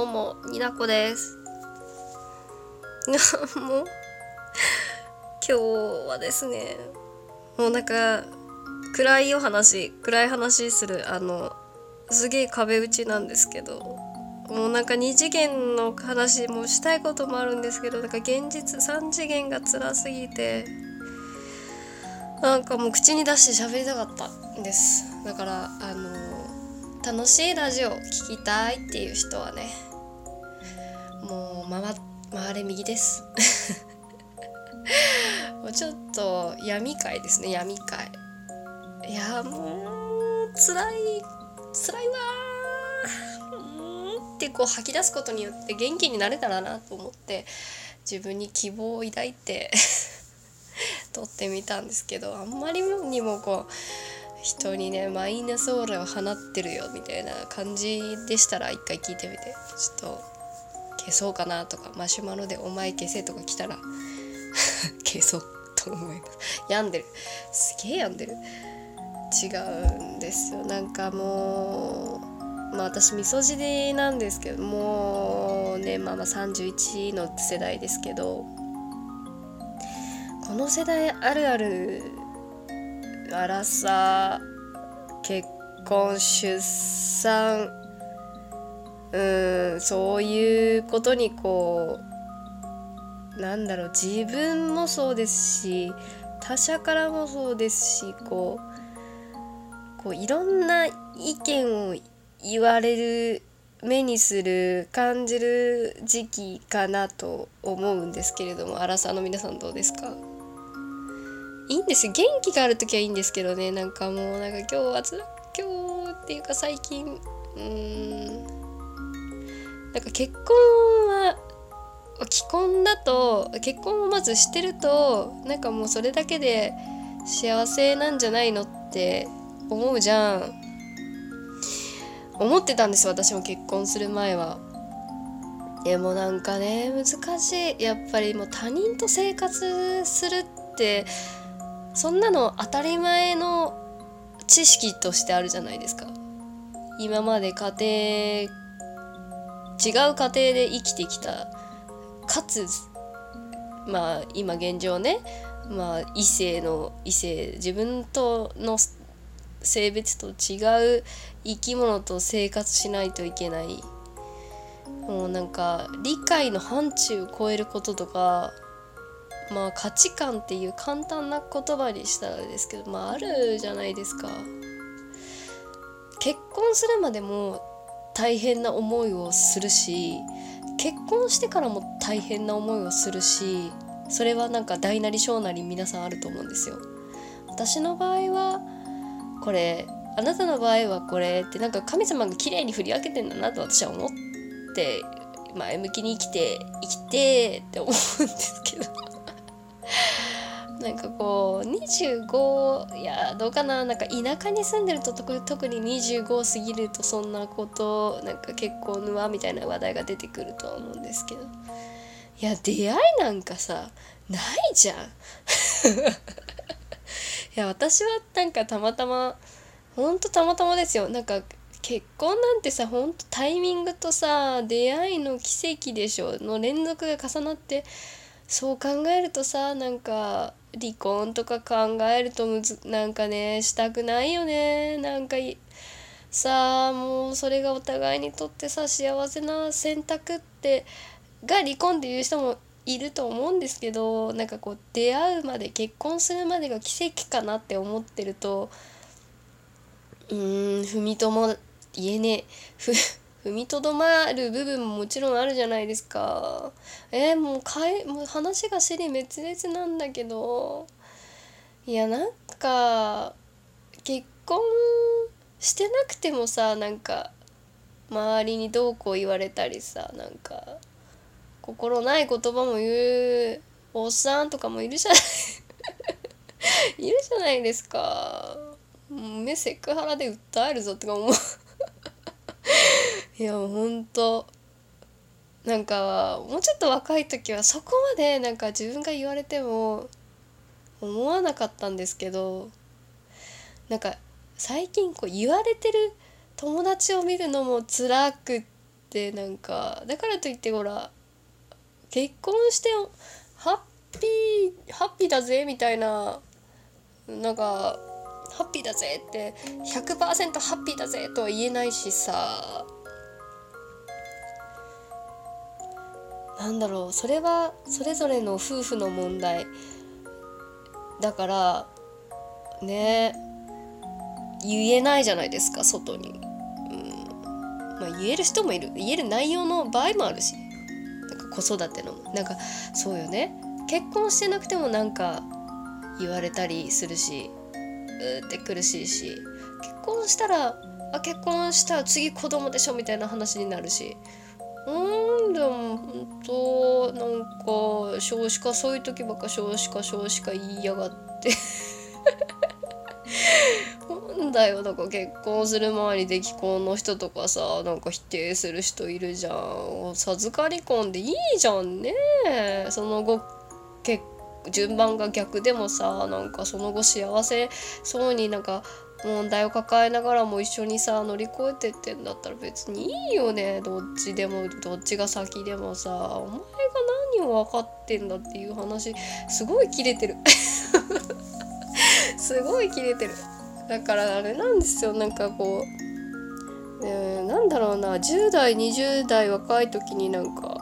どうも、になこです。もう、今日はですね、もうなんか、暗いお話、暗い話する、あの、すげえ壁打ちなんですけど、もうなんか二次元の話もしたいこともあるんですけど、なんか現実3次元が辛すぎて、なんかもう口に出して喋りたかったんです。だから、あの、楽しいラジオ聞きたいっていう人はねもう回回れ右です。もうちょっと闇界ですね。闇界。いやもう辛い辛いわうんってこう吐き出すことによって元気になれたらなと思って自分に希望を抱いて 撮ってみたんですけどあんまりにもこう人にねマイナスオーラを放ってるよみたいな感じでしたら一回聞いてみて。ちょっと消そうかなとかマシュマロで「お前消せ」とか来たら 消そうと思います。病んでる。すげえ病んでる。違うんですよ。なんかもうまあ私みそ汁なんですけどもうねまあまあ31の世代ですけどこの世代あるあるあらさ結婚出産うんそういうことにこうなんだろう自分もそうですし他者からもそうですしこうこういろんな意見を言われる目にする感じる時期かなと思うんですけれどもアラサーの皆さんどうですか？いいんです。よ元気がある時はいいんですけどねなんかもうなんか今日はつら今日っていうか最近うん。なんか結婚は既婚だと結婚をまずしてるとなんかもうそれだけで幸せなんじゃないのって思うじゃん。思ってたんです私も結婚する前は。でもなんかね難しい。やっぱりもう他人と生活するってそんなの当たり前の知識としてあるじゃないですか。今まで家庭違う家庭で生きてきた。かつまあ今現状ねまあ異性の異性自分との性別と違う生き物と生活しないといけない。もうなんか理解の範疇を超えることとかまあ価値観っていう簡単な言葉にしたらですけどまああるじゃないですか。結婚するまでも大変な思いをするし結婚してからも大変な思いをするしそれはなんか大なり小なり皆さんあると思うんですよ。私の場合はこれあなたの場合はこれってなんか神様が綺麗に振り分けてんだなと私は思って前向きに生きて生きてって思うんですけど。なんかこう25いやどうかななんか田舎に住んでると特特に25過ぎるとそんなことなんか結婚の輪みたいな話題が出てくるとは思うんですけど。いや出会いなんかさないじゃん。いや私はなんかたまたまほんとたまたまですよ。なんか結婚なんてさほんとタイミングとさ出会いの奇跡でしょの連続が重なってそう考えるとさなんか離婚とか考えるとむずなんかねしたくないよね。なんかさあもうそれがお互いにとってさ幸せな選択ってが離婚っていう人もいると思うんですけどなんかこう出会うまで結婚するまでが奇跡かなって思ってるとうーん踏みとも言えねえ。踏みとどまる部分ももちろんあるじゃないですか。えー、もうかえもう話が尻滅裂なんだけど。いやなんか結婚してなくてもさなんか周りにどうこう言われたりさなんか心ない言葉も言うおっさんとかもいるじゃない。いるじゃないですか。もう目セクハラで訴えるぞとか思う。いやほんとなんかもうちょっと若い時はそこまでなんか自分が言われても思わなかったんですけどなんか最近こう言われてる友達を見るのも辛くってなんかだからといってほら結婚してハッピーハッピーだぜみたいななんかハッピーだぜって100%ハッピーだぜとは言えないしさ。なんだろうそれはそれぞれの夫婦の問題だからね言えないじゃないですか外に、うん。まあ、言える人もいる。言える内容の場合もあるし。なんか子育ての。なんかそうよね。結婚してなくてもなんか言われたりするしうって苦しいし結婚したらあ結婚したら次子供でしょみたいな話になるし。うん。でも本当なんか少子化そういう時ばっか少子化少子化言いやがって。なんだよ。なんか結婚する前にで既婚の人とかさなんか否定する人いるじゃん。授かり婚でいいじゃんね。その後結順番が逆でもさなんかその後幸せそうになんか問題を抱えながらも一緒にさ乗り越えてってんだったら別にいいよね。どっちでもどっちが先でもさお前が何を分かってんだっていう話すごいキレてる。すごいキレてる。だからあれなんですよ。なんかこう、えー、なんだろうな。10代20代若い時になんか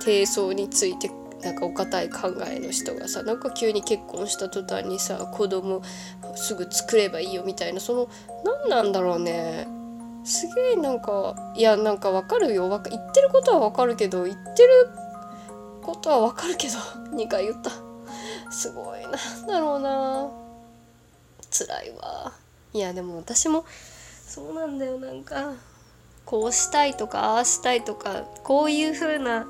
低層についてなんかお堅い考えの人がさなんか急に結婚した途端にさ子供すぐ作ればいいよみたいなその何なんだろうね。すげえなんかいやなんかわかるよ。か言ってることはわかるけど言ってることはわかるけど2回言った。すごいなんだろうな。辛いわ。いやでも私もそうなんだよ。なんかこうしたいとかああしたいとかこういう風な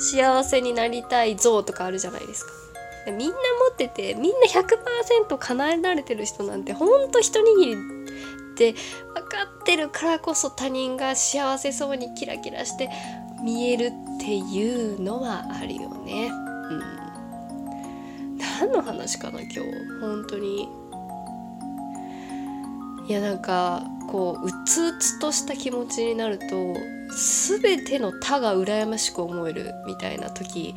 幸せになりたい像とかあるじゃないですか。みんな持っててみんな100%叶えられてる人なんてほんと一握りって分かってるからこそ他人が幸せそうにキラキラして見えるっていうのはあるよね。うん。何の話かな今日本当に。いやなんかこううつうつとした気持ちになると全ての他が羨ましく思えるみたいな時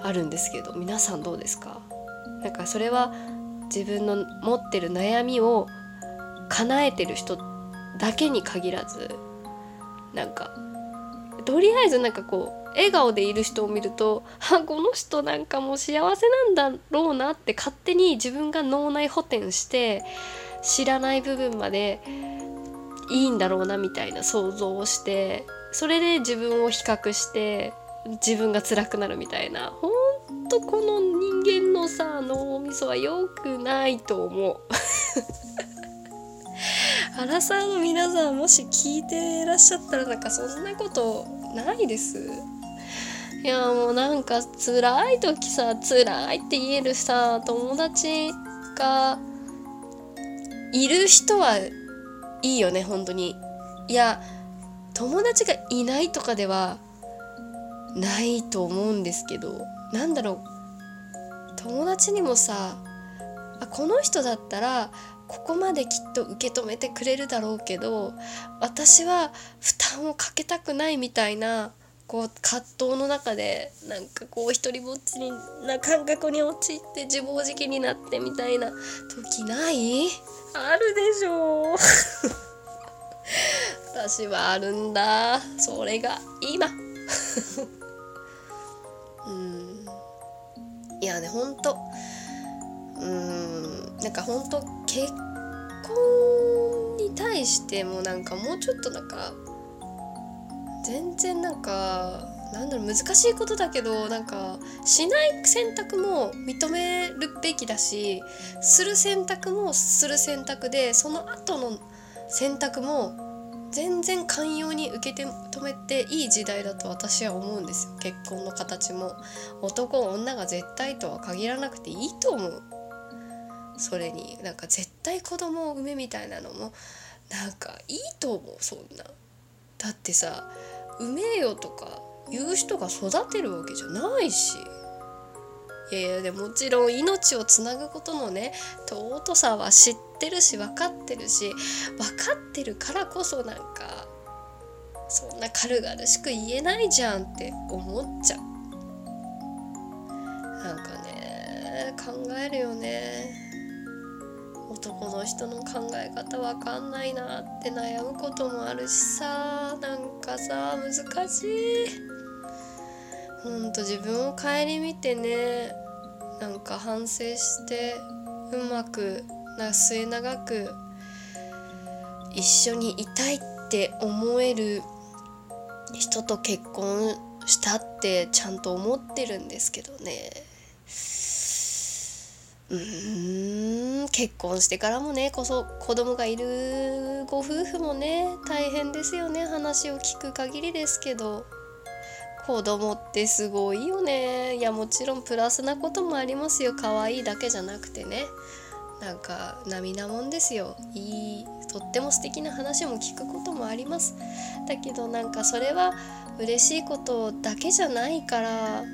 あるんですけど皆さんどうですか？なんかそれは自分の持ってる悩みを叶えてる人だけに限らずなんかとりあえずなんかこう笑顔でいる人を見るとあこの人なんかもう幸せなんだろうなって勝手に自分が脳内補填して知らない部分までいいんだろうなみたいな想像をしてそれで自分を比較して自分が辛くなるみたいなほんとこの人間のさ脳みそは良くないと思う。アラサーの皆さんもし聞いてらっしゃったらなんかそんなことないですいやもうなんか辛い時さ辛いって言えるさ友達がいる人はいいよね本当に。いや友達がいないとかではないと思うんですけどなんだろう。友達にもさあこの人だったらここまできっと受け止めてくれるだろうけど私は負担をかけたくないみたいなこう葛藤の中でなんかこう一人ぼっちな感覚に陥って自暴自棄になってみたいな時ない？あるでしょう。私はあるんだ。それが今。うん。いやねほんと。うん。なんかほんと結婚に対してもなんかもうちょっとなんか全然なんかなんだろう難しいことだけどなんかしない選択も認めるべきだしする選択もする選択でその後の選択も全然寛容に受け止めていい時代だと私は思うんですよ結婚の形も男女が絶対とは限らなくていいと思うそれになんか絶対子供を産めみたいなのもなんかいいと思うそんなだってさ産めよとか言う人が育てるわけじゃないし。いやいやでもちろん命をつなぐことのね尊さは知ってるし分かってるし分かってるからこそなんかそんな軽々しく言えないじゃんって思っちゃう。なんかね考えるよね。男の人の考え方わかんないなって悩むこともあるしさ。なんかさ難しい。ほんと自分を顧みてねなんか反省してうまくな末永く一緒にいたいって思える人と結婚したってちゃんと思ってるんですけどね。うん結婚してからもねこそ子供がいるご夫婦もね大変ですよね話を聞く限りですけど。子供ってすごいよね。いやもちろんプラスなこともありますよ。可愛いだけじゃなくてね。なんか涙もんですよ。いいとっても素敵な話も聞くこともあります。だけどなんかそれは嬉しいことだけじゃないから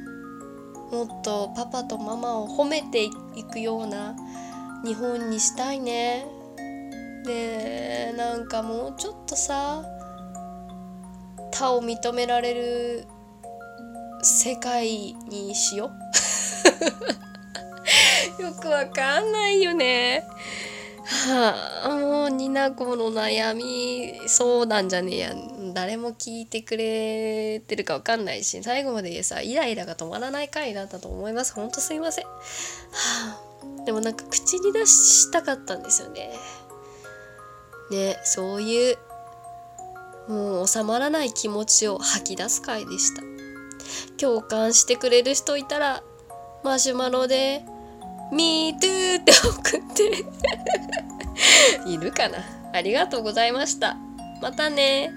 もっとパパとママを褒めていくような日本にしたいね。でなんかもうちょっとさ他を認められる世界にしよう。よくわかんないよね。はあもうになこの悩みそうなんじゃねえやん。誰も聞いてくれてるかわかんないし最後までさイライラが止まらない回だったと思います。ほんとすいません、はあ、でもなんか口に出したかったんですよね。ねそういうもう収まらない気持ちを吐き出す回でした。共感してくれる人いたらマシュマロで「Me too」って送って。いるかな。ありがとうございました。またね。